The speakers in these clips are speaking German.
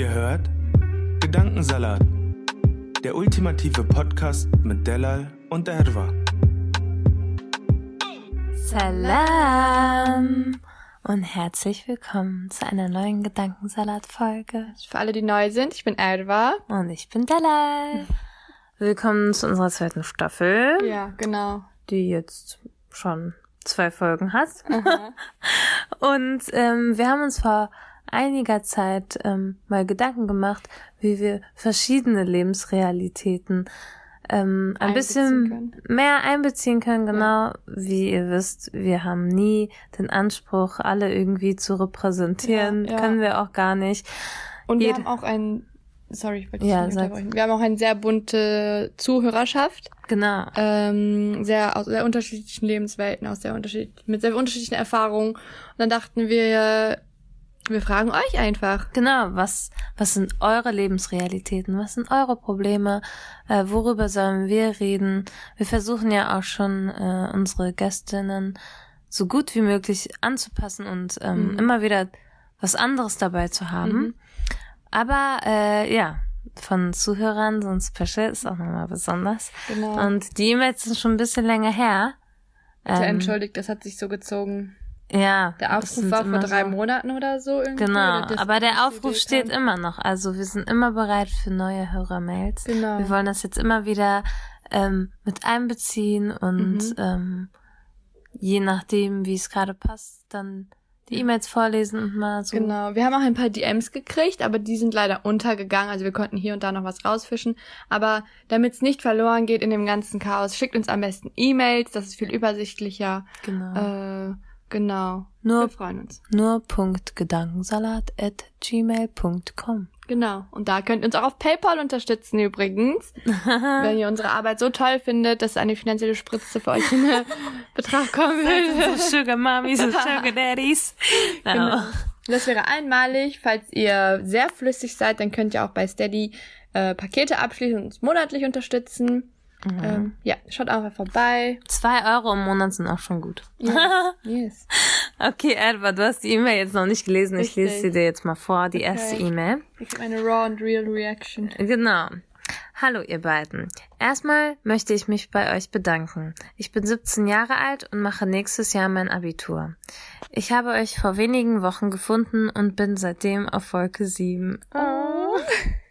Ihr hört Gedankensalat, der ultimative Podcast mit Delal und Erwa. Salam und herzlich willkommen zu einer neuen Gedankensalat-Folge. Für alle, die neu sind, ich bin Erwa. Und ich bin Dalal. Willkommen zu unserer zweiten Staffel, Ja, genau. die jetzt schon zwei Folgen hat. und ähm, wir haben uns vor einiger Zeit ähm, mal Gedanken gemacht, wie wir verschiedene Lebensrealitäten ähm, ein bisschen können. mehr einbeziehen können. Genau, wie ihr wisst, wir haben nie den Anspruch, alle irgendwie zu repräsentieren. Ja, ja. Können wir auch gar nicht. Und wir Jed- haben auch ein, sorry, ich wollte Ja, nicht unterbrechen. Wir haben auch eine sehr bunte Zuhörerschaft, Genau. ähm, sehr aus sehr unterschiedlichen Lebenswelten, aus sehr unterschied mit sehr unterschiedlichen Erfahrungen. Und dann dachten wir, wir fragen euch einfach. Genau, was, was sind eure Lebensrealitäten? Was sind eure Probleme? Äh, worüber sollen wir reden? Wir versuchen ja auch schon, äh, unsere Gästinnen so gut wie möglich anzupassen und ähm, Mhm. immer wieder was anderes dabei zu haben. Mhm. Aber äh, ja, von Zuhörern so ein Special ist auch nochmal besonders. Genau. Und die E-Mails sind schon ein bisschen länger her. Bitte Ähm, entschuldigt, das hat sich so gezogen. Ja. Der Aufruf war vor drei so- Monaten oder so irgendwie. Genau, aber der Aufruf steht kam. immer noch. Also wir sind immer bereit für neue Hörermails. Genau. Wir wollen das jetzt immer wieder ähm, mit einbeziehen und Mhm. ähm, je nachdem, wie es gerade passt, dann die E-Mails vorlesen und mal so. Genau, wir haben auch ein paar DMs gekriegt, aber die sind leider untergegangen. Also wir konnten hier und da noch was rausfischen. Aber damit es nicht verloren geht in dem ganzen Chaos, schickt uns am besten E-Mails. Das ist viel übersichtlicher. Genau. Äh, genau. Nur- wir freuen uns. Nur Punkt Gedankensalat at gmail.com. Genau. Und da könnt ihr uns auch auf PayPal unterstützen übrigens. wenn ihr unsere Arbeit so toll findet, dass eine finanzielle Spritze für euch in Betracht kommen. So Sugar Mummies und Sugar Daddies. Genau. Das wäre einmalig. Falls ihr sehr flüssig seid, dann könnt ihr auch bei Steady äh, Pakete abschließen und uns monatlich unterstützen. Mhm. Ähm, ja, schaut einfach vorbei. Zwei Euro im Monat sind auch schon gut. Yes. Okay, Edward, du hast die E-Mail jetzt noch nicht gelesen. Ich Richtig. lese sie dir jetzt mal vor, die erste Okay. E-Mail. Ich gebe eine raw and real reaction. Genau. Hallo ihr beiden. Erstmal möchte ich mich bei euch bedanken. Ich bin 17 Jahre alt und mache nächstes Jahr mein Abitur. Ich habe euch vor wenigen Wochen gefunden und bin seitdem auf Wolke 7. Oh.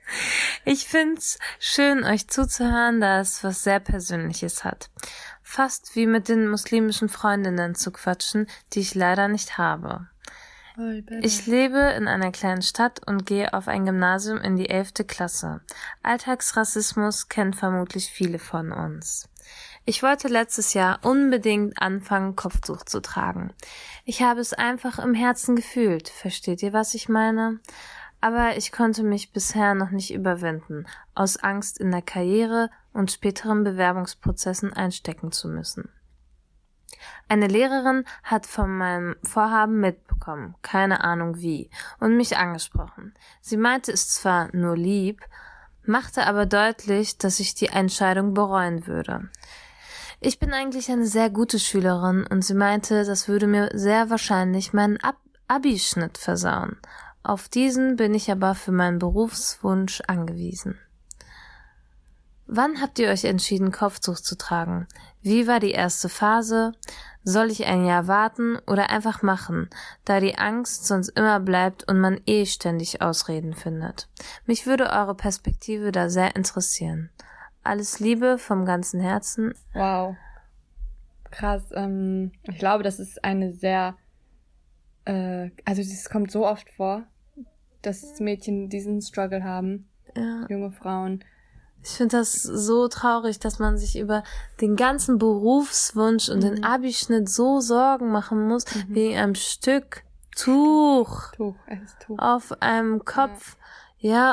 Ich find's schön, euch zuzuhören, da es was sehr Persönliches hat. Fast wie mit den muslimischen Freundinnen zu quatschen, die ich leider nicht habe. Ich lebe in einer kleinen Stadt und gehe auf ein Gymnasium in die elfte Klasse. Alltagsrassismus kennen vermutlich viele von uns. Ich wollte letztes Jahr unbedingt anfangen, Kopftuch zu tragen. Ich habe es einfach im Herzen gefühlt. Versteht ihr, was ich meine? Aber ich konnte mich bisher noch nicht überwinden, aus Angst in der Karriere und späteren Bewerbungsprozessen einstecken zu müssen. Eine Lehrerin hat von meinem Vorhaben mitbekommen, keine Ahnung wie, und mich angesprochen. Sie meinte es zwar nur lieb, machte aber deutlich, dass ich die Entscheidung bereuen würde. Ich bin eigentlich eine sehr gute Schülerin und sie meinte, das würde mir sehr wahrscheinlich meinen Ab Abischnitt versauen. Auf diesen bin ich aber für meinen Berufswunsch angewiesen. Wann habt ihr euch entschieden, Kopftuch zu tragen? Wie war die erste Phase? Soll ich ein Jahr warten oder einfach machen, da die Angst sonst immer bleibt und man eh ständig Ausreden findet? Mich würde eure Perspektive da sehr interessieren. Alles Liebe vom ganzen Herzen. Wow. Krass. Ähm, ich glaube, das ist eine sehr, äh, also es kommt so oft vor, dass Mädchen diesen Struggle haben, Ja. junge Frauen. Ich finde das so traurig, dass man sich über den ganzen Berufswunsch und Mhm. den Abischnitt so Sorgen machen muss, wegen einem Stück Tuch Tuch, Tuch. auf einem Kopf. Ja,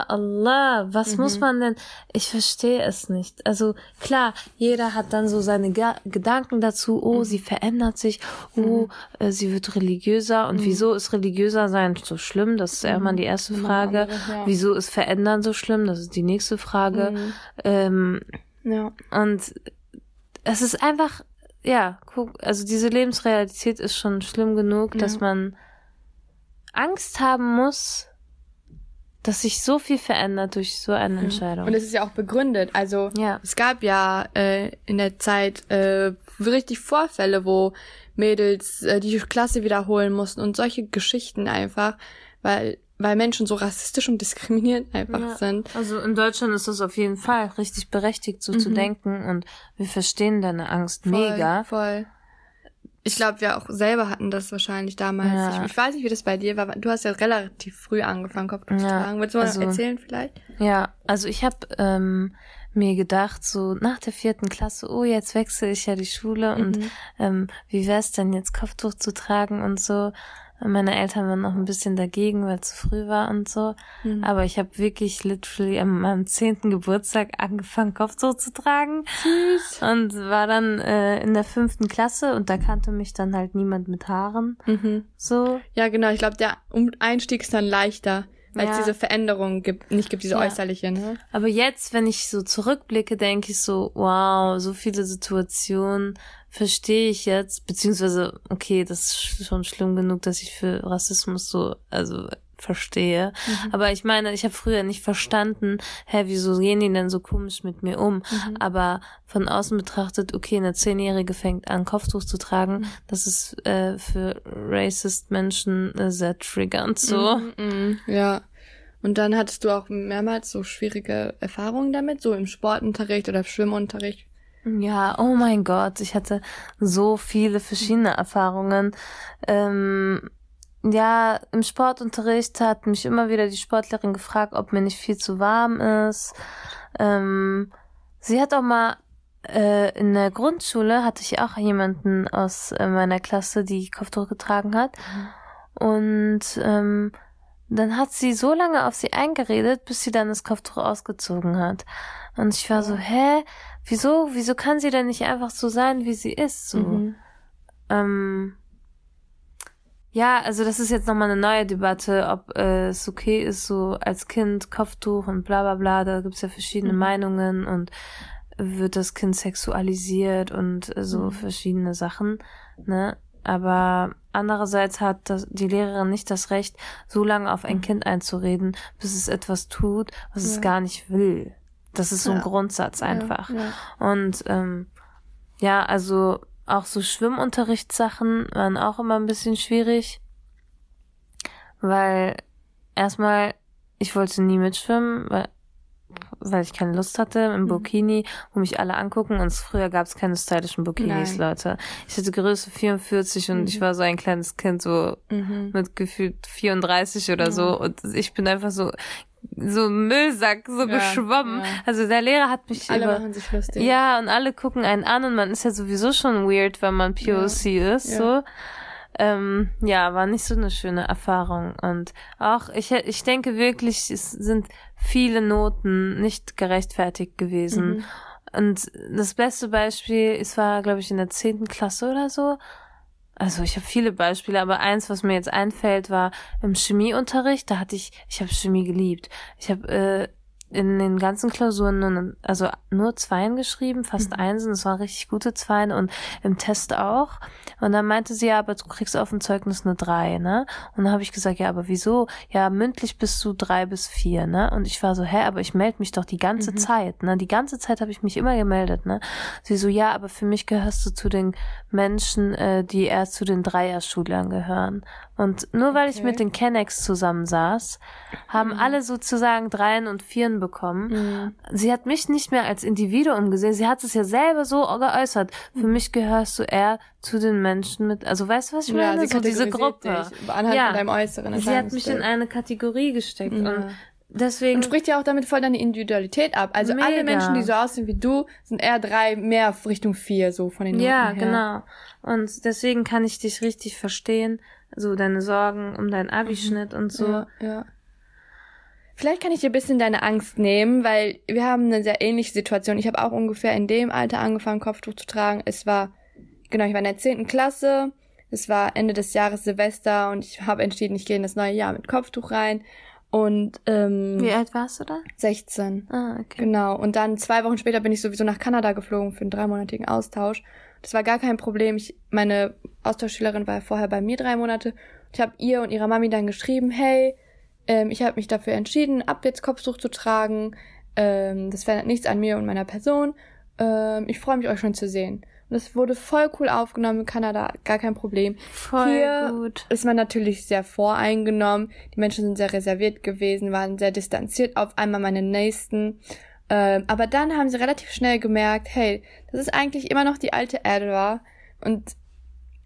Allah, was Mhm. muss man denn? Ich verstehe es nicht. Also klar, jeder hat dann so seine Ga Gedanken dazu. Mhm. Oh, sie verändert sich. Oh, äh, sie wird religiöser. Mhm. Und wieso ist religiöser sein so schlimm? Das ist immer die erste Frage. ja. Wieso ist verändern so schlimm? Das ist die nächste Frage. Mhm. Ähm, Ja. und es ist einfach, ja, guck, also diese Lebensrealität ist schon schlimm genug, dass Ja. man Angst haben muss, dass sich so viel verändert durch so eine Entscheidung. Und es ist ja auch begründet. Also Ja. es gab ja äh, in der Zeit äh, richtig Vorfälle, wo Mädels äh, die Klasse wiederholen mussten und solche Geschichten einfach, weil weil Menschen so rassistisch und diskriminierend einfach Ja. sind. Also in Deutschland ist das auf jeden Fall richtig berechtigt, so zu denken und wir verstehen deine Angst Mhm. Voll, mega. Voll. Ich glaube, wir auch selber hatten das wahrscheinlich damals. Ja. Ich, ich weiß nicht, wie das bei dir war. Du hast ja relativ früh angefangen, Kopftuch zu Ja, tragen. Willst du mal also- erzählen vielleicht? Ja, also ich habe ähm, mir gedacht, so nach der vierten Klasse, oh, jetzt wechsle ich ja die Schule und ähm, wie wär's denn jetzt Kopftuch zu tragen und so. Meine Eltern waren noch ein bisschen dagegen, weil es zu früh war und so. Aber ich habe wirklich literally an meinem zehnten Geburtstag angefangen, Kopftuch zu tragen. Süß. Und war dann äh, in der fünften Klasse und da kannte mich dann halt niemand mit Haaren. Mhm. So. Ja, genau. Ich glaube, der Einstieg ist dann leichter, weil es Ja. diese Veränderung gibt, nicht gibt, diese Ja. äußerliche, ne? Aber jetzt, wenn ich so zurückblicke, denke ich so, wow, so viele Situationen verstehe ich jetzt, beziehungsweise, okay, das ist schon schlimm genug, dass ich für Rassismus so, also verstehe. Aber ich meine, ich habe früher nicht verstanden, hä, wieso gehen die denn so komisch mit mir um? Aber von außen betrachtet, okay, eine Zehnjährige fängt an, Kopftuch zu tragen, das ist äh, für racist Menschen äh, sehr triggernd so. Mhm. Ja. Und dann hattest du auch mehrmals so schwierige Erfahrungen damit, so im Sportunterricht oder Schwimmunterricht. Ja, oh mein Gott, ich hatte so viele verschiedene Erfahrungen. Ähm, ja, im Sportunterricht hat mich immer wieder die Sportlerin gefragt, ob mir nicht viel zu warm ist. Ähm, sie hat auch mal äh, in der Grundschule hatte ich auch jemanden aus äh, meiner Klasse, die Kopftuch getragen hat. Und ähm, dann hat sie so lange auf sie eingeredet, bis sie dann das Kopftuch ausgezogen hat. Und ich war so, hä? Wieso? Wieso kann sie denn nicht einfach so sein, wie sie ist? So. Mhm. Ähm, ja, also das ist jetzt nochmal eine neue Debatte, ob äh, es okay ist, so als Kind Kopftuch und bla bla bla, da gibt's ja verschiedene Mhm. Meinungen und wird das Kind sexualisiert und äh, so Mhm. verschiedene Sachen, ne? Aber andererseits hat das, die Lehrerin nicht das Recht, so lange auf ein Kind einzureden, bis es etwas tut, was es Mhm. Ja. gar nicht will. Das ist so ein Ja. Grundsatz einfach. Ja. Und ähm, ja, also auch so Schwimmunterrichtssachen waren auch immer ein bisschen schwierig, weil erstmal ich wollte nie mitschwimmen, weil weil ich keine Lust hatte im Mhm. Burkini, wo mich alle angucken und früher gab es keine stylischen Burkinis, Nein. Leute. Ich hatte Größe 44 und Mhm. ich war so ein kleines Kind, so Mhm. mit gefühlt 34 oder Ja. so und ich bin einfach so so Müllsack, so Ja, geschwommen. ja. Also der Lehrer hat mich Alle über machen sich lustig. ja, und alle gucken einen an und man ist ja sowieso schon weird, wenn man POC ist, Ja. so. Ähm, ja, war nicht so eine schöne Erfahrung. Und auch, ich, ich denke wirklich, es sind viele Noten nicht gerechtfertigt gewesen. Mhm. Und das beste Beispiel, es war, glaube ich, in der zehnten Klasse oder so. Also ich habe viele Beispiele, aber eins, was mir jetzt einfällt, war im Chemieunterricht. Da hatte ich, ich habe Chemie geliebt. Ich habe äh, in den ganzen Klausuren nur, also nur Zweien geschrieben, fast Mhm. Einsen. Das waren richtig gute Zweien und im Test auch. Und dann meinte sie, ja, aber du kriegst auf dem Zeugnis eine drei, ne? Und dann habe ich gesagt, ja, aber wieso? Ja, mündlich bist du drei bis vier, ne? Und ich war so, hä, aber ich melde mich doch die ganze Mhm. Zeit, ne? Die ganze Zeit habe ich mich immer gemeldet, ne? Sie so, ja, aber für mich gehörst du zu den Menschen, äh, die erst zu den Dreier-Schulern gehören. Und nur weil ich Okay. mit den Kennex zusammensaß, haben alle sozusagen Dreien und Vieren bekommen. Mhm. Sie hat mich nicht mehr als Individuum gesehen. Sie hat es ja selber so geäußert. Mhm. Für mich gehörst du eher zu den Menschen mit, also weißt du, was ich Ja, meine? so diese Gruppe. Dich, anhand Ja. von deinem Äußeren. Sie hat mich in eine Kategorie gesteckt Ja. und deswegen. Und spricht ja auch damit voll deine Individualität ab. Also Mega. alle Menschen, die so aussehen wie du, sind eher drei, mehr Richtung vier, so von den Noten Ja, her. genau. Und deswegen kann ich dich richtig verstehen. So deine Sorgen um deinen Abischnitt und so. Ja, ja. Vielleicht kann ich dir ein bisschen deine Angst nehmen, weil wir haben eine sehr ähnliche Situation. Ich habe auch ungefähr in dem Alter angefangen, Kopftuch zu tragen. Es war, genau, ich war in der zehnten Klasse. Es war Ende des Jahres Silvester und ich habe entschieden, ich gehe in das neue Jahr mit Kopftuch rein. Und ähm, Wie alt warst du da? 16. Ah, okay. Genau. Und dann zwei Wochen später bin ich sowieso nach Kanada geflogen für einen dreimonatigen Austausch. Das war gar kein Problem. Ich, meine Austauschschülerin war vorher bei mir drei Monate. Ich habe ihr und ihrer Mami dann geschrieben, hey, ähm, ich habe mich dafür entschieden, ab jetzt Kopftuch zu tragen. Ähm, das verändert nichts an mir und meiner Person. Ähm, ich freue mich, euch schon zu sehen. Und es wurde voll cool aufgenommen in Kanada, gar kein Problem. Voll Hier gut. ist man natürlich sehr voreingenommen. Die Menschen sind sehr reserviert gewesen, waren sehr distanziert auf einmal meine Nächsten. Ähm, aber dann haben sie relativ schnell gemerkt, hey, das ist eigentlich immer noch die alte Edra und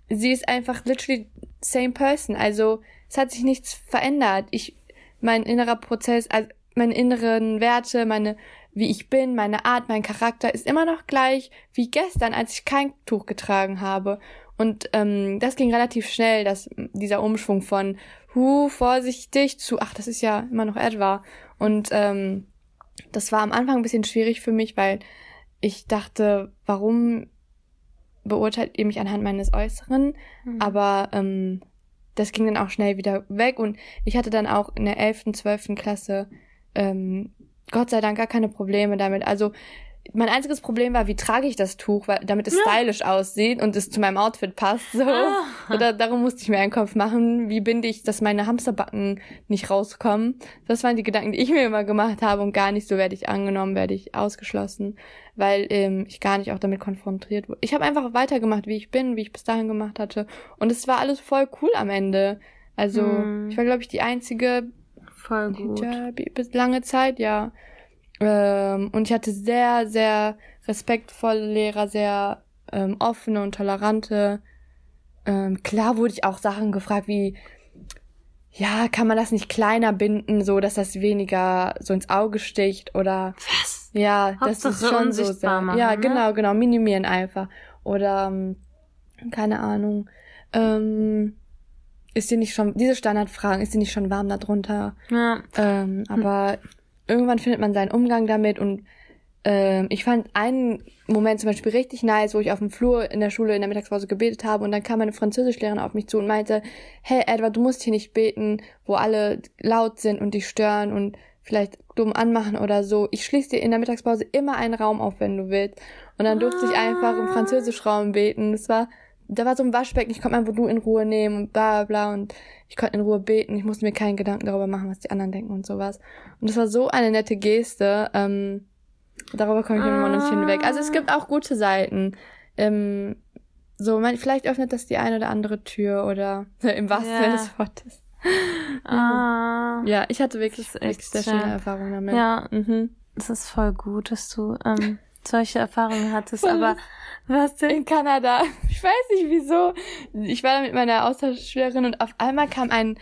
sie ist einfach literally same person. Also es hat sich nichts verändert. Ich, mein innerer Prozess, also meine inneren Werte, meine, wie ich bin, meine Art, mein Charakter ist immer noch gleich wie gestern, als ich kein Tuch getragen habe. Und ähm, das ging relativ schnell, dass dieser Umschwung von hu vorsichtig zu ach, das ist ja immer noch etwa. Und ähm, das war am Anfang ein bisschen schwierig für mich, weil ich dachte, warum beurteilt ihr mich anhand meines Äußeren? Mhm. Aber ähm, das ging dann auch schnell wieder weg und ich hatte dann auch in der 11., 12. Klasse ähm, Gott sei Dank gar keine Probleme damit. Also mein einziges Problem war, wie trage ich das Tuch, weil, damit es stylisch aussieht und es zu meinem Outfit passt. So. Ah. Oder darum musste ich mir einen Kopf machen. Wie binde ich, dass meine Hamsterbacken nicht rauskommen? Das waren die Gedanken, die ich mir immer gemacht habe und gar nicht so werde ich angenommen, werde ich ausgeschlossen, weil ähm, ich gar nicht auch damit konfrontiert wurde. Ich habe einfach weitergemacht, wie ich bin, wie ich bis dahin gemacht hatte. Und es war alles voll cool am Ende. Also Hm. ich war, glaube ich, die einzige Voll gut. ja, bi- bis lange Zeit, ja. Ähm, und ich hatte sehr, sehr respektvolle Lehrer, sehr ähm, offene und tolerante. Ähm, klar wurde ich auch Sachen gefragt wie, ja, kann man das nicht kleiner binden, so dass das weniger so ins Auge sticht oder Was? ja, das ist Hauptsache schon so sehr. machen, ja, ne? genau, genau, minimieren einfach oder ähm, keine Ahnung. Ähm, ist dir nicht schon diese Standardfragen, ist dir nicht schon warm darunter? Ja. Ähm, aber irgendwann findet man seinen Umgang damit und ähm, ich fand einen Moment zum Beispiel richtig nice, wo ich auf dem Flur in der Schule in der Mittagspause gebetet habe und dann kam meine Französischlehrerin auf mich zu und meinte, hey Edward, du musst hier nicht beten, wo alle laut sind und dich stören und vielleicht dumm anmachen oder so. Ich schließe dir in der Mittagspause immer einen Raum auf, wenn du willst. Und dann durfte ich einfach im Französischraum beten. Das war, da war so ein Waschbecken, ich konnte einfach du in Ruhe nehmen und bla bla bla und ich konnte in Ruhe beten. Ich musste mir keinen Gedanken darüber machen, was die anderen denken und sowas. Und das war so eine nette Geste. Ähm, darüber komme ich immer noch nicht hinweg. Also es gibt auch gute Seiten. Ähm, so, man, vielleicht öffnet das die eine oder andere Tür oder im wahrsten. Sinne des Wortes. Ah. Ja, ich hatte wirklich, wirklich sehr schön. schöne Erfahrungen damit. Ja, Mhm. das ist voll gut, dass du ähm, solche Erfahrungen hattest. Voll. Aber was denn? In Kanada. Ich weiß nicht wieso. Ich war da mit meiner Austauschschülerin und auf einmal kam ein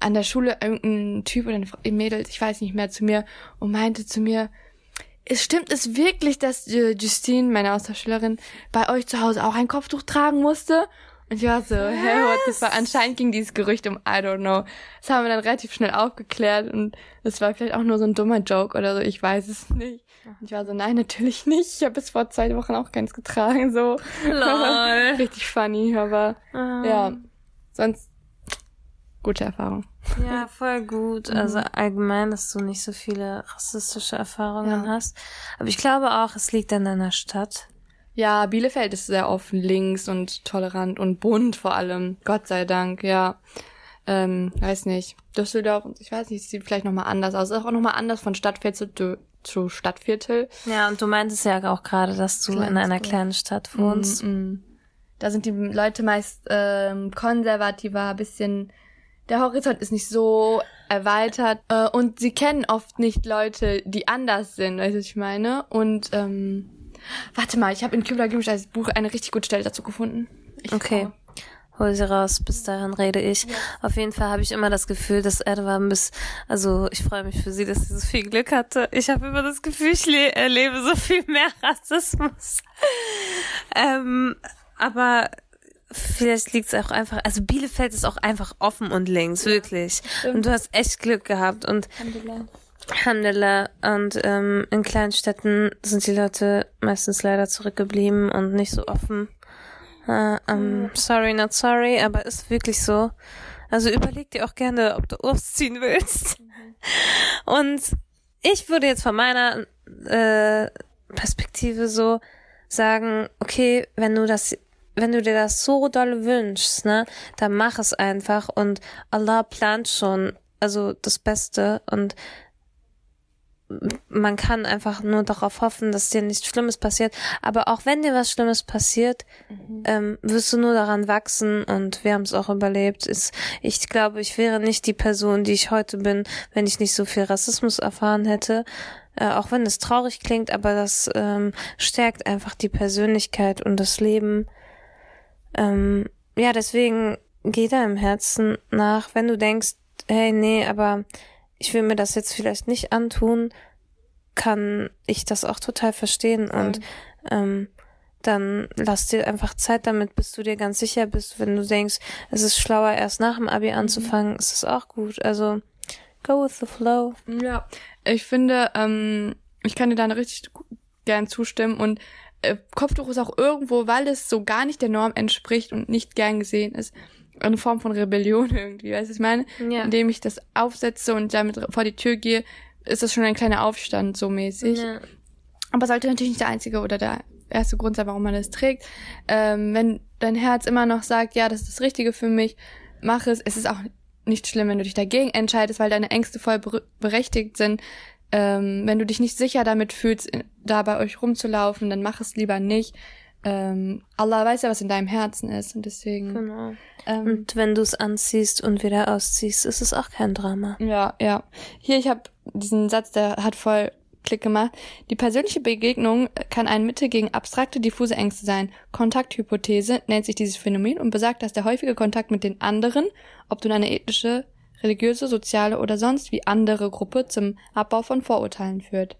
an der Schule irgendein Typ oder ein Mädel, ich weiß nicht mehr, zu mir und meinte zu mir, es stimmt es wirklich, dass äh, Justine, meine Austauschschülerin, bei euch zu Hause auch ein Kopftuch tragen musste? Und ich war so, hey, what the fuck? Anscheinend ging dieses Gerücht um, I don't know. Das haben wir dann relativ schnell aufgeklärt und es war vielleicht auch nur so ein dummer Joke oder so, ich weiß es nicht. Und ich war so, nein, natürlich nicht. Ich habe bis vor zwei Wochen auch keins getragen, so. Lol. Richtig funny, aber Ah. ja, sonst gute Erfahrung. Ja, voll gut. Also allgemein, dass du nicht so viele rassistische Erfahrungen Ja. hast. Aber ich glaube auch, es liegt an deiner Stadt. Ja, Bielefeld ist sehr offen, links und tolerant und bunt vor allem. Gott sei Dank, ja. Ähm, weiß nicht. Düsseldorf, ich weiß nicht, sieht vielleicht nochmal anders aus. Ist auch nochmal anders von Stadtviertel zu, zu Stadtviertel. Ja, und du meintest ja auch gerade, dass du in Kleines einer kleinen Stadt wohnst. Mm, mm. Da sind die Leute meist ähm, konservativer, bisschen der Horizont ist nicht so erweitert äh, und sie kennen oft nicht Leute, die anders sind, weißt du, was ich meine? Und ähm, warte mal, ich habe in Kübler Gümsch als Buch eine richtig gute Stelle dazu gefunden. Ich Okay. hol sie raus, bis dahin rede ich. Auf jeden Fall habe ich immer das Gefühl, dass Erdogan bis, also ich freue mich für sie, dass sie so viel Glück hatte. Ich habe immer das Gefühl, ich erlebe so viel mehr Rassismus. ähm, aber vielleicht liegt es auch einfach, also Bielefeld ist auch einfach offen und links, wirklich. Und du hast echt Glück gehabt und Alhamdulillah. Und ähm, in kleinen Städten sind die Leute meistens leider zurückgeblieben und nicht so offen. Uh, um, sorry, not sorry, aber ist wirklich so. Also überleg dir auch gerne, ob du ausziehen willst. Mhm. Und ich würde jetzt von meiner äh, Perspektive so sagen, okay, wenn du das, wenn du dir das so doll wünschst, ne, dann mach es einfach und Allah plant schon, also das Beste und man kann einfach nur darauf hoffen, dass dir nichts Schlimmes passiert. Aber auch wenn dir was Schlimmes passiert, mhm. ähm, wirst du nur daran wachsen und wir haben es auch überlebt. Ist, ich glaube, ich wäre nicht die Person, die ich heute bin, wenn ich nicht so viel Rassismus erfahren hätte. Äh, auch wenn es traurig klingt, aber das ähm, stärkt einfach die Persönlichkeit und das Leben. Ähm, ja, deswegen geh da im Herzen nach, wenn du denkst, hey, nee, aber ich will mir das jetzt vielleicht nicht antun, kann ich das auch total verstehen mhm. und ähm, dann lass dir einfach Zeit damit, bis du dir ganz sicher bist. Wenn du denkst, es ist schlauer, erst nach dem Abi anzufangen, mhm. ist es auch gut. Also go with the flow. Ja, ich finde, ähm, ich kann dir da richtig gern zustimmen und äh, Kopftuch ist auch irgendwo, weil es so gar nicht der Norm entspricht und nicht gern gesehen ist, eine Form von Rebellion irgendwie, weißt du, ich meine? Ja. Indem ich das aufsetze und damit vor die Tür gehe, ist das schon ein kleiner Aufstand, so mäßig. Ja. Aber sollte natürlich nicht der einzige oder der erste Grund sein, warum man das trägt. Ähm, wenn dein Herz immer noch sagt, ja, das ist das Richtige für mich, mach es. Es ist auch nicht schlimm, wenn du dich dagegen entscheidest, weil deine Ängste voll berechtigt sind. Ähm, wenn du dich nicht sicher damit fühlst, da bei euch rumzulaufen, dann mach es lieber nicht ähm, Allah weiß ja, was in deinem Herzen ist und deswegen. Genau. Ähm, und wenn du es anziehst und wieder ausziehst, ist es auch kein Drama. Ja, ja. Hier, ich habe diesen Satz, der hat voll Klick gemacht. Die persönliche Begegnung kann ein Mittel gegen abstrakte, diffuse Ängste sein. Kontakthypothese nennt sich dieses Phänomen und besagt, dass der häufige Kontakt mit den anderen, ob du eine ethnische, religiöse, soziale oder sonst wie andere Gruppe zum Abbau von Vorurteilen führt.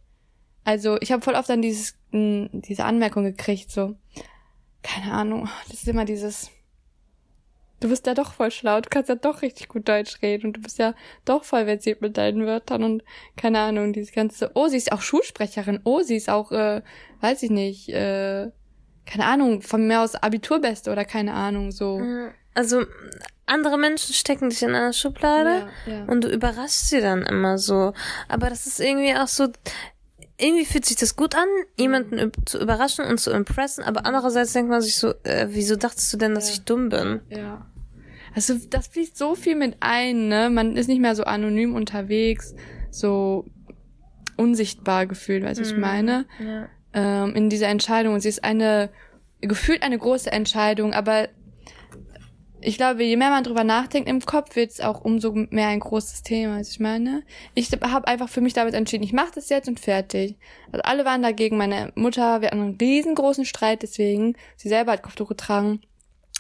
Also ich habe voll oft dann dieses, mh, diese Anmerkung gekriegt, so, keine Ahnung, das ist immer dieses, du bist ja doch voll schlau, du kannst ja doch richtig gut Deutsch reden und du bist ja doch voll versiert mit deinen Wörtern und keine Ahnung, dieses ganze, oh, sie ist auch Schulsprecherin, oh, sie ist auch, äh, weiß ich nicht, äh, keine Ahnung, von mir aus Abiturbeste oder keine Ahnung, so. Also, andere Menschen stecken dich in einer Schublade ja, ja. und du überraschst sie dann immer so. Aber das ist irgendwie auch so, irgendwie fühlt sich das gut an, jemanden zu überraschen und zu impressen, aber andererseits denkt man sich so, äh, wieso dachtest du denn, dass ja. ich dumm bin? Ja. Also das fließt so viel mit ein, ne? Man ist nicht mehr so anonym unterwegs, so unsichtbar gefühlt, weißt du, mhm. ich meine? Ja. Ähm, in dieser Entscheidung. Und sie ist eine, gefühlt eine große Entscheidung, aber ich glaube, je mehr man drüber nachdenkt im Kopf, wird es auch umso mehr ein großes Thema. Also ich meine, ich habe einfach für mich damit entschieden, ich mache das jetzt und fertig. Also alle waren dagegen. Meine Mutter, wir hatten einen riesengroßen Streit deswegen. Sie selber hat Kopftuch getragen.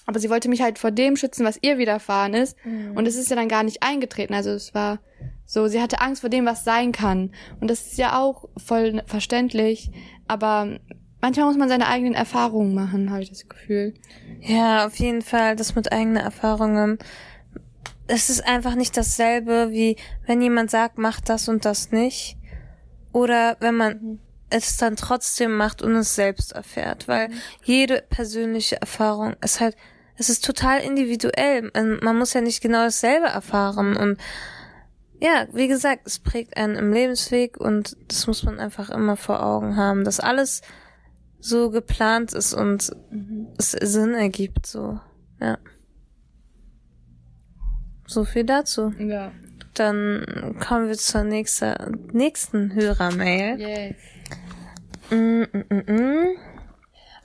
Aber sie wollte mich halt vor dem schützen, was ihr widerfahren ist. Mhm. Und es ist ja dann gar nicht eingetreten. Also es war so, sie hatte Angst vor dem, was sein kann. Und das ist ja auch voll verständlich. Aber manchmal muss man seine eigenen Erfahrungen machen, habe ich das Gefühl. Ja, auf jeden Fall, das mit eigenen Erfahrungen. Es ist einfach nicht dasselbe, wie wenn jemand sagt, mach das und das nicht. Oder wenn man es dann trotzdem macht und es selbst erfährt. Weil jede persönliche Erfahrung ist halt, es ist total individuell. Man muss ja nicht genau dasselbe erfahren. Und ja, wie gesagt, es prägt einen im Lebensweg und das muss man einfach immer vor Augen haben, dass alles so geplant ist und mhm. es Sinn ergibt, so. Ja. So viel dazu. Ja. Dann kommen wir zur nächsten, nächsten Hörermail. Yes. Mm, mm, mm, mm.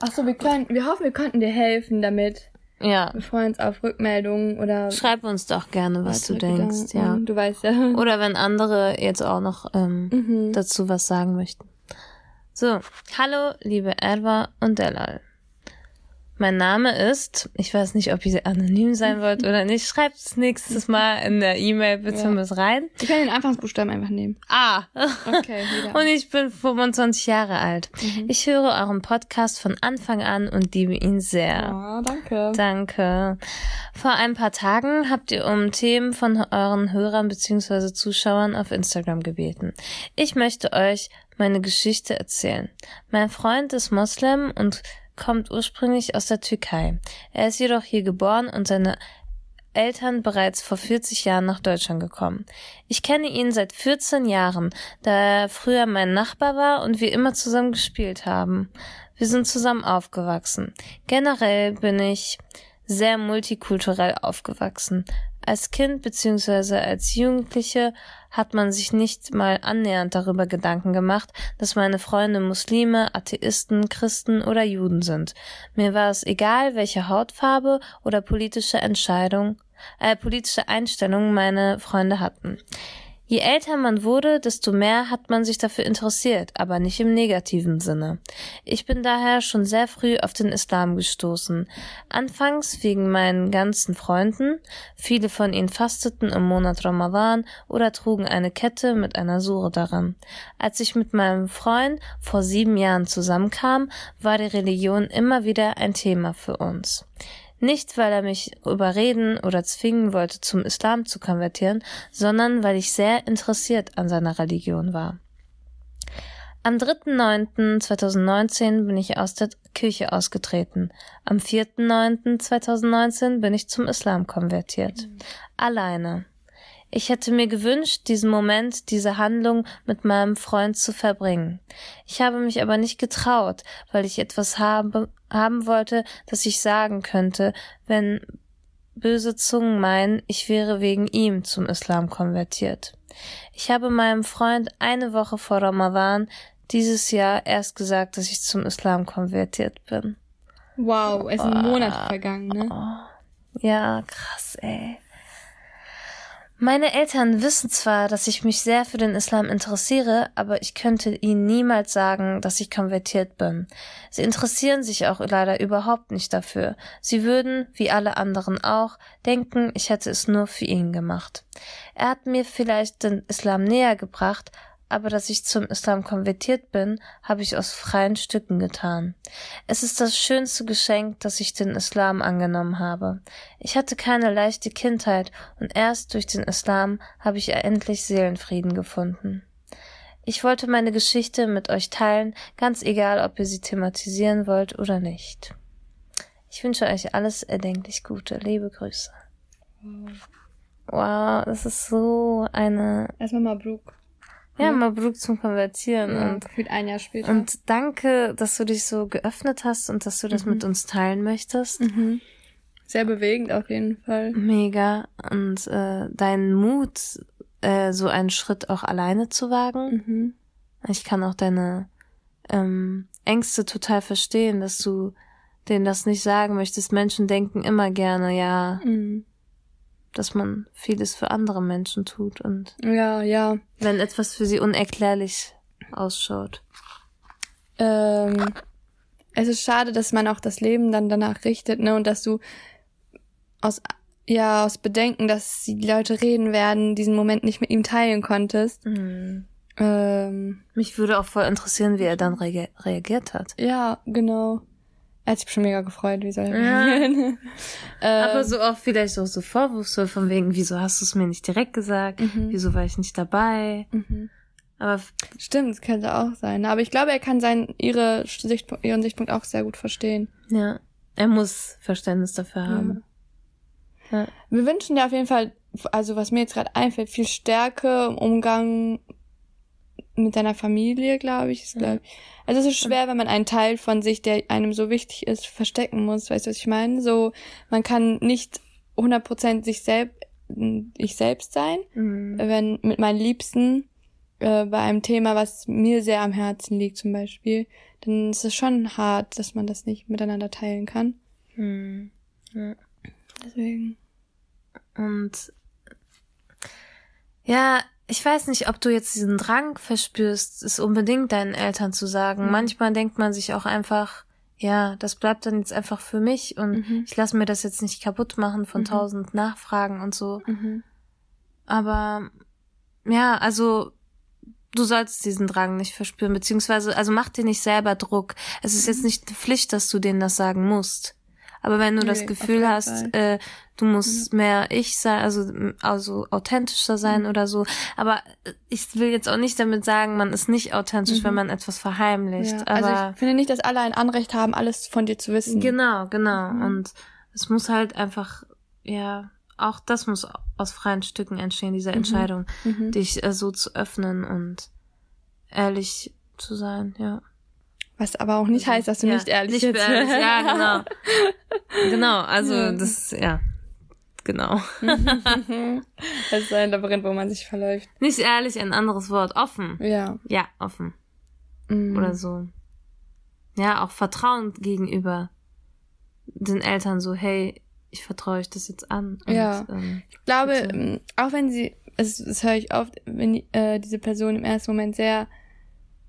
Ach so, wir können, wir hoffen, wir konnten dir helfen damit. Ja. Wir freuen uns auf Rückmeldungen oder. Schreib uns doch gerne, was du denkst, ja. Du weißt ja. Oder wenn andere jetzt auch noch ähm, mhm. dazu was sagen möchten. So, hallo, liebe Erwa und Delal. Mein Name ist, ich weiß nicht, ob ihr anonym sein wollt oder nicht, schreibt es nächstes Mal in der E-Mail bitte Ja. mit rein. Ich kann den Anfangsbuchstaben einfach nehmen. Ah. Okay, wieder. Und ich bin 25 Jahre alt. Ich höre euren Podcast von Anfang an und liebe ihn sehr. Oh, danke. Danke. Vor ein paar Tagen habt ihr um Themen von euren Hörern bzw. Zuschauern auf Instagram gebeten. Ich möchte euch meine Geschichte erzählen. Mein Freund ist Moslem und kommt ursprünglich aus der Türkei. Er ist jedoch hier geboren und seine Eltern bereits vor 40 Jahren nach Deutschland gekommen. Ich kenne ihn seit 14 Jahren, da er früher mein Nachbar war und wir immer zusammen gespielt haben. Wir sind zusammen aufgewachsen. Generell bin ich sehr multikulturell aufgewachsen. Als Kind bzw. als Jugendliche hat man sich nicht mal annähernd darüber Gedanken gemacht, dass meine Freunde Muslime, Atheisten, Christen oder Juden sind. Mir war es egal, welche Hautfarbe oder politische Entscheidung, äh, politische Einstellung meine Freunde hatten. Je älter man wurde, desto mehr hat man sich dafür interessiert, aber nicht im negativen Sinne. Ich bin daher schon sehr früh auf den Islam gestoßen. Anfangs wegen meinen ganzen Freunden. Viele von ihnen fasteten im Monat Ramadan oder trugen eine Kette mit einer Sure daran. Als ich mit meinem Freund vor sieben Jahren zusammenkam, war die Religion immer wieder ein Thema für uns. Nicht, weil er mich überreden oder zwingen wollte, zum Islam zu konvertieren, sondern weil ich sehr interessiert an seiner Religion war. Am 3.9.2019 bin ich aus der Kirche ausgetreten. Am 4.9.2019 bin ich zum Islam konvertiert. Alleine. Ich hätte mir gewünscht, diesen Moment, diese Handlung mit meinem Freund zu verbringen. Ich habe mich aber nicht getraut, weil ich etwas habe, haben wollte, das ich sagen könnte, wenn böse Zungen meinen, ich wäre wegen ihm zum Islam konvertiert. Ich habe meinem Freund eine Woche vor Ramadan dieses Jahr erst gesagt, dass ich zum Islam konvertiert bin. Wow, es sind Monate vergangen, ne? Ja, krass, ey. Meine Eltern wissen zwar, dass ich mich sehr für den Islam interessiere, aber ich könnte ihnen niemals sagen, dass ich konvertiert bin. Sie interessieren sich auch leider überhaupt nicht dafür. Sie würden, wie alle anderen auch, denken, ich hätte es nur für ihn gemacht. Er hat mir vielleicht den Islam näher gebracht, aber dass ich zum Islam konvertiert bin, habe ich aus freien Stücken getan. Es ist das schönste Geschenk, dass ich den Islam angenommen habe. Ich hatte keine leichte Kindheit und erst durch den Islam habe ich endlich Seelenfrieden gefunden. Ich wollte meine Geschichte mit euch teilen, ganz egal, ob ihr sie thematisieren wollt oder nicht. Ich wünsche euch alles erdenklich Gute. Liebe Grüße. Wow, das ist so eine, Erstmal Mabruk. Ja, Mabruk zum Konvertieren Ja, und gefühlt ein Jahr später. Und danke, dass du dich so geöffnet hast und dass du das mit uns teilen möchtest. mhm. Sehr bewegend auf jeden Fall. Mega. Und äh, deinen Mut, äh, so einen Schritt auch alleine zu wagen. Mhm. Ich kann auch deine ähm, Ängste total verstehen, dass du denen das nicht sagen möchtest. Menschen denken immer gerne, ja, Mhm. Dass man vieles für andere Menschen tut und Ja, ja. wenn etwas für sie unerklärlich ausschaut. Ähm, es ist schade, dass man auch das Leben dann danach richtet, ne, und dass du aus, ja, aus Bedenken, dass die Leute reden werden, diesen Moment nicht mit ihm teilen konntest. Mhm. Ähm, Mich würde auch voll interessieren, wie er dann reagiert hat. ja, genau. Er hat sich schon mega gefreut, wie soll er Ja. ähm, Aber so auch vielleicht auch so vorwurfsvoll von wegen, wieso hast du es mir nicht direkt gesagt? Mhm. Wieso war ich nicht dabei? mhm. Aber Stimmt, das könnte auch sein. Aber ich glaube, er kann sein, ihre Sichtpunkt, ihren Sichtpunkt auch sehr gut verstehen. ja, er muss Verständnis dafür haben. Ja. Wir wünschen dir auf jeden Fall, also was mir jetzt gerade einfällt, viel Stärke im Umgang mit deiner Familie, glaube ich. Ist, glaub ich. Also es ist schwer, wenn man einen Teil von sich, der einem so wichtig ist, verstecken muss. Weißt du, was ich meine? So, man kann nicht 100% sich selbst, ich selbst sein, Mhm. wenn mit meinen Liebsten äh, bei einem Thema, was mir sehr am Herzen liegt zum Beispiel, dann ist es schon hart, dass man das nicht miteinander teilen kann. Mhm. Deswegen. Und ja, ich weiß nicht, ob du jetzt diesen Drang verspürst, es unbedingt deinen Eltern zu sagen. Mhm. Manchmal denkt man sich auch einfach, ja, das bleibt dann jetzt einfach für mich und Mhm. ich lasse mir das jetzt nicht kaputt machen von Mhm. tausend Nachfragen und so. Mhm. Aber ja, also du solltest diesen Drang nicht verspüren, beziehungsweise, also mach dir nicht selber Druck. Es ist Mhm. jetzt nicht eine Pflicht, dass du denen das sagen musst. Aber wenn du Nee, das Gefühl hast. Mhm. äh, du musst mehr ich sein, also, also authentischer sein Mhm. oder so. Aber äh, ich will jetzt auch nicht damit sagen, man ist nicht authentisch, Mhm. wenn man etwas verheimlicht. Ja, Aber also ich finde nicht, dass alle ein Anrecht haben, alles von dir zu wissen. Genau, genau. Mhm. Und es muss halt einfach, ja, auch das muss aus freien Stücken entstehen, diese Entscheidung, Mhm. dich äh, so zu öffnen und ehrlich zu sein, ja. Was aber auch nicht heißt, dass du ja, nicht ehrlich nicht jetzt ehrlich, ja, genau. genau, also Ja. das, ja, genau. das ist ein Labyrinth, wo man sich verläuft. Nicht ehrlich, ein anderes Wort, offen. Ja. Ja, offen. Mhm. Oder so. Ja, auch Vertrauen gegenüber den Eltern so, hey, ich vertraue euch das jetzt an. Und, Ja. Ähm, Ich glaube, Bitte. ähm, auch wenn sie, das, das höre ich oft, wenn äh, diese Person im ersten Moment sehr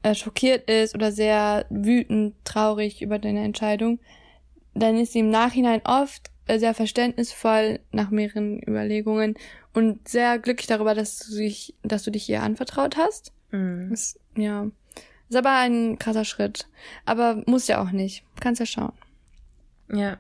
äh, schockiert ist oder sehr wütend, traurig über deine Entscheidung, dann ist sie im Nachhinein oft äh, sehr verständnisvoll nach mehreren Überlegungen und sehr glücklich darüber, dass du dich, dass du dich ihr anvertraut hast. mh. Das, ja. Ist aber ein krasser Schritt. Aber muss ja auch nicht. Kannst ja schauen. Ja.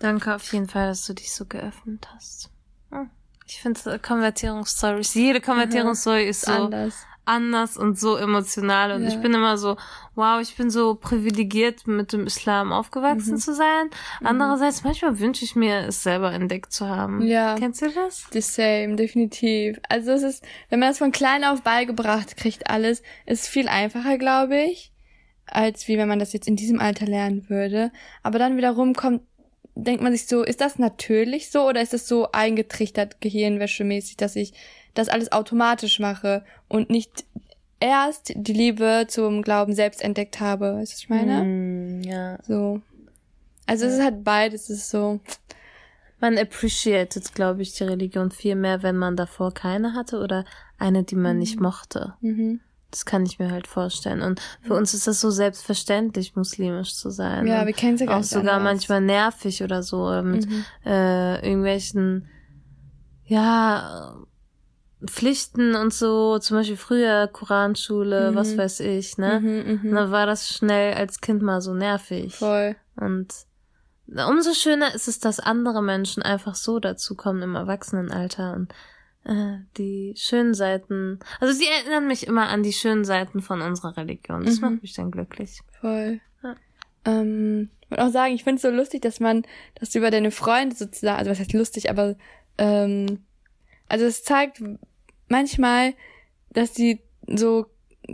Danke auf jeden Fall, dass du dich so geöffnet hast. Hm. Ich finde Konvertierungsstories, jede Konvertierungsstory ist so Anders. Anders und so emotional und Ja. ich bin immer so, wow, ich bin so privilegiert, mit dem Islam aufgewachsen Mhm. zu sein. Andererseits, manchmal wünsche ich mir, es selber entdeckt zu haben. Ja. Kennst du das? The same, definitiv. Also es ist, wenn man das von klein auf beigebracht kriegt, alles, ist viel einfacher, glaube ich, als wie wenn man das jetzt in diesem Alter lernen würde. Aber dann wiederum kommt, denkt man sich so, ist das natürlich so oder ist das so eingetrichtert gehirnwäschemäßig, dass ich das alles automatisch mache und nicht erst die Liebe zum Glauben selbst entdeckt habe. Weißt du, was ich meine? Hm, ja. So. Also es ist halt beides, es ist so. Man appreciated, glaube ich, die Religion viel mehr, wenn man davor keine hatte oder eine, die man nicht mochte. Mhm. Das kann ich mir halt vorstellen. Und für uns ist das so selbstverständlich, muslimisch zu sein. Ja, wir kennen es ja gar auch sogar anders. manchmal nervig oder so mit Mhm. äh, irgendwelchen ja Pflichten und so, zum Beispiel früher Koranschule, Mhm. was weiß ich, ne? Mhm, mhm. dann war das schnell als Kind mal so nervig. Voll. Und umso schöner ist es, dass andere Menschen einfach so dazukommen im Erwachsenenalter und äh, die schönen Seiten. Also sie erinnern mich immer an die schönen Seiten von unserer Religion. Das Mhm. macht mich dann glücklich. Voll. Ja. Ähm, ich würde auch sagen, ich finde es so lustig, dass man, dass du über deine Freunde sozusagen, also was heißt lustig, aber ähm, also es zeigt manchmal, dass die so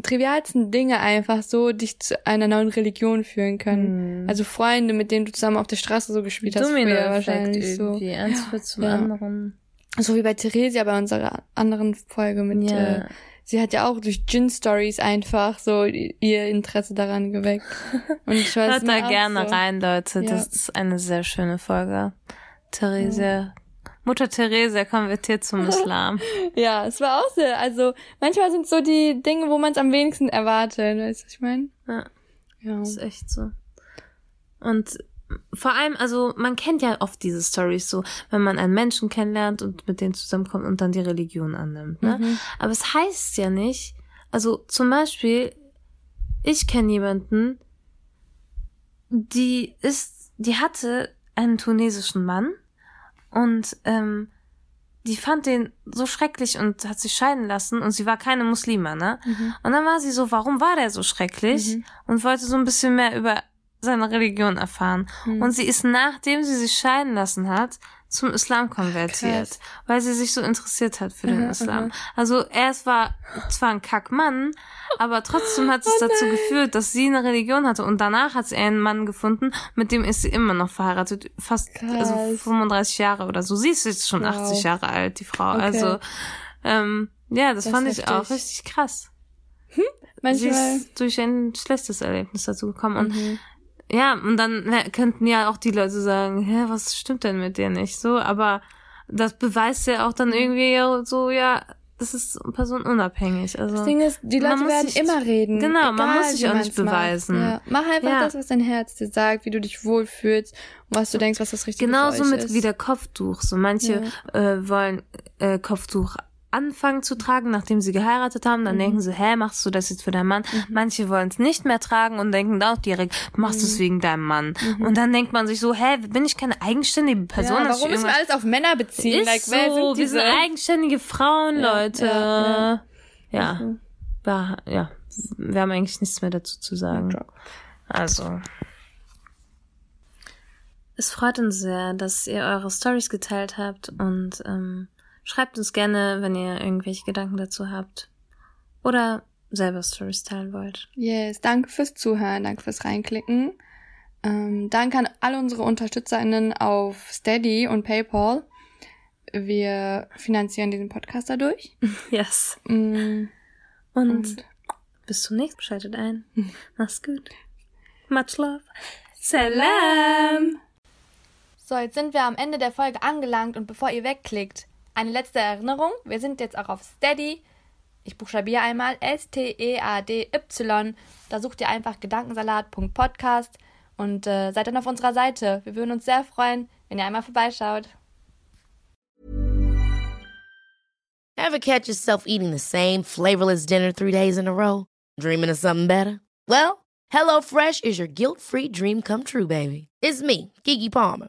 trivialsten Dinge einfach so dich zu einer neuen Religion führen können. Hm. Also Freunde, mit denen du zusammen auf der Straße so gespielt hast, früher Domino-Effekt wahrscheinlich so. Eins führt zum Ja. anderen. So wie bei Theresia bei unserer anderen Folge mit, Ja. äh, sie hat ja auch durch Gin-Stories einfach so ihr Interesse daran geweckt. Und ich weiß Hört da gerne so. rein, Leute. Ja. Das ist eine sehr schöne Folge. Theresia. Mutter Theresia konvertiert zum Islam. Ja, es war auch sehr, also manchmal sind so die Dinge, wo man es am wenigsten erwartet, weißt du, was ich meine? Ja. Ja. Das ist echt so. Und vor allem, also man kennt ja oft diese Stories so, wenn man einen Menschen kennenlernt und mit denen zusammenkommt und dann die Religion annimmt. Ne? Mhm. Aber es heißt ja nicht, also zum Beispiel, ich kenne jemanden, die ist, die hatte einen tunesischen Mann und ähm, die fand den so schrecklich und hat sich scheiden lassen und sie war keine Muslima, ne? Mhm. Und dann war sie so, warum war der so schrecklich? Mhm. Und wollte so ein bisschen mehr über seine Religion erfahren. Mhm. Und sie ist, nachdem sie sich scheiden lassen hat, zum Islam konvertiert, Krass. weil sie sich so interessiert hat für den Aha, Islam. aha. Also er war zwar ein Kackmann, aber trotzdem hat es Oh dazu geführt, dass sie eine Religion hatte. Und danach hat sie einen Mann gefunden, mit dem ist sie immer noch verheiratet, fast also Krass. 35 Jahre oder so. Sie ist jetzt schon Wow. 80 Jahre alt, die Frau. Okay. Also ähm, ja, das, Das fand ich auch richtig krass. Sie Manchmal. ist durch ein schlechtes Erlebnis dazu gekommen. Und Mhm. Ja, und dann na, könnten ja auch die Leute sagen, hä, was stimmt denn mit dir nicht so? Aber das beweist ja auch dann irgendwie so, ja, das ist personenunabhängig. Also Das Ding ist, die man Leute werden sich- immer reden. Genau, man egal, muss sich auch nicht beweisen. Ja. Mach einfach Ja. das, was dein Herz dir sagt, wie du dich wohlfühlst und was du denkst, was das Richtige Genauso für euch mit ist. wie der Kopftuch. So manche äh, wollen äh, Kopftuch anfangen zu tragen, nachdem sie geheiratet haben, Mhm. dann denken sie, hä, machst du das jetzt für deinen Mann? Manche wollen es nicht mehr tragen und denken auch direkt, machst du Mhm. es wegen deinem Mann. Und dann denkt man sich so, hä, bin ich keine eigenständige Person? ja, warum müssen wir alles auf Männer beziehen? ist like, so, sind wir diese? sind eigenständige Frauen, Ja, Leute. ja, Ja, ja. ja, wir haben eigentlich nichts mehr dazu zu sagen. Also. Es freut uns sehr, dass ihr eure Stories geteilt habt und ähm, schreibt uns gerne, wenn ihr irgendwelche Gedanken dazu habt. Oder selber Stories teilen wollt. Yes, danke fürs Zuhören, danke fürs Reinklicken. Ähm, danke an alle unsere UnterstützerInnen auf Steady und PayPal. Wir finanzieren diesen Podcast dadurch. Yes. Mm, Und, Und bis zum nächsten Mal. Schaltet ein. Mach's gut. Much love. Salam. So, jetzt sind wir am Ende der Folge angelangt und bevor ihr wegklickt, eine letzte Erinnerung. Wir sind jetzt auch auf Steady. Ich buchstabiere einmal S-T-E-A-D-Y. Da sucht ihr einfach gedankensalat.podcast und äh, seid dann auf unserer Seite. Wir würden uns sehr freuen, wenn ihr einmal vorbeischaut. Ever catch yourself eating the same flavorless dinner three days in a row? Dreaming of something better? Well, HelloFresh is your guilt-free dream come true, baby. It's me, Kiki Palmer.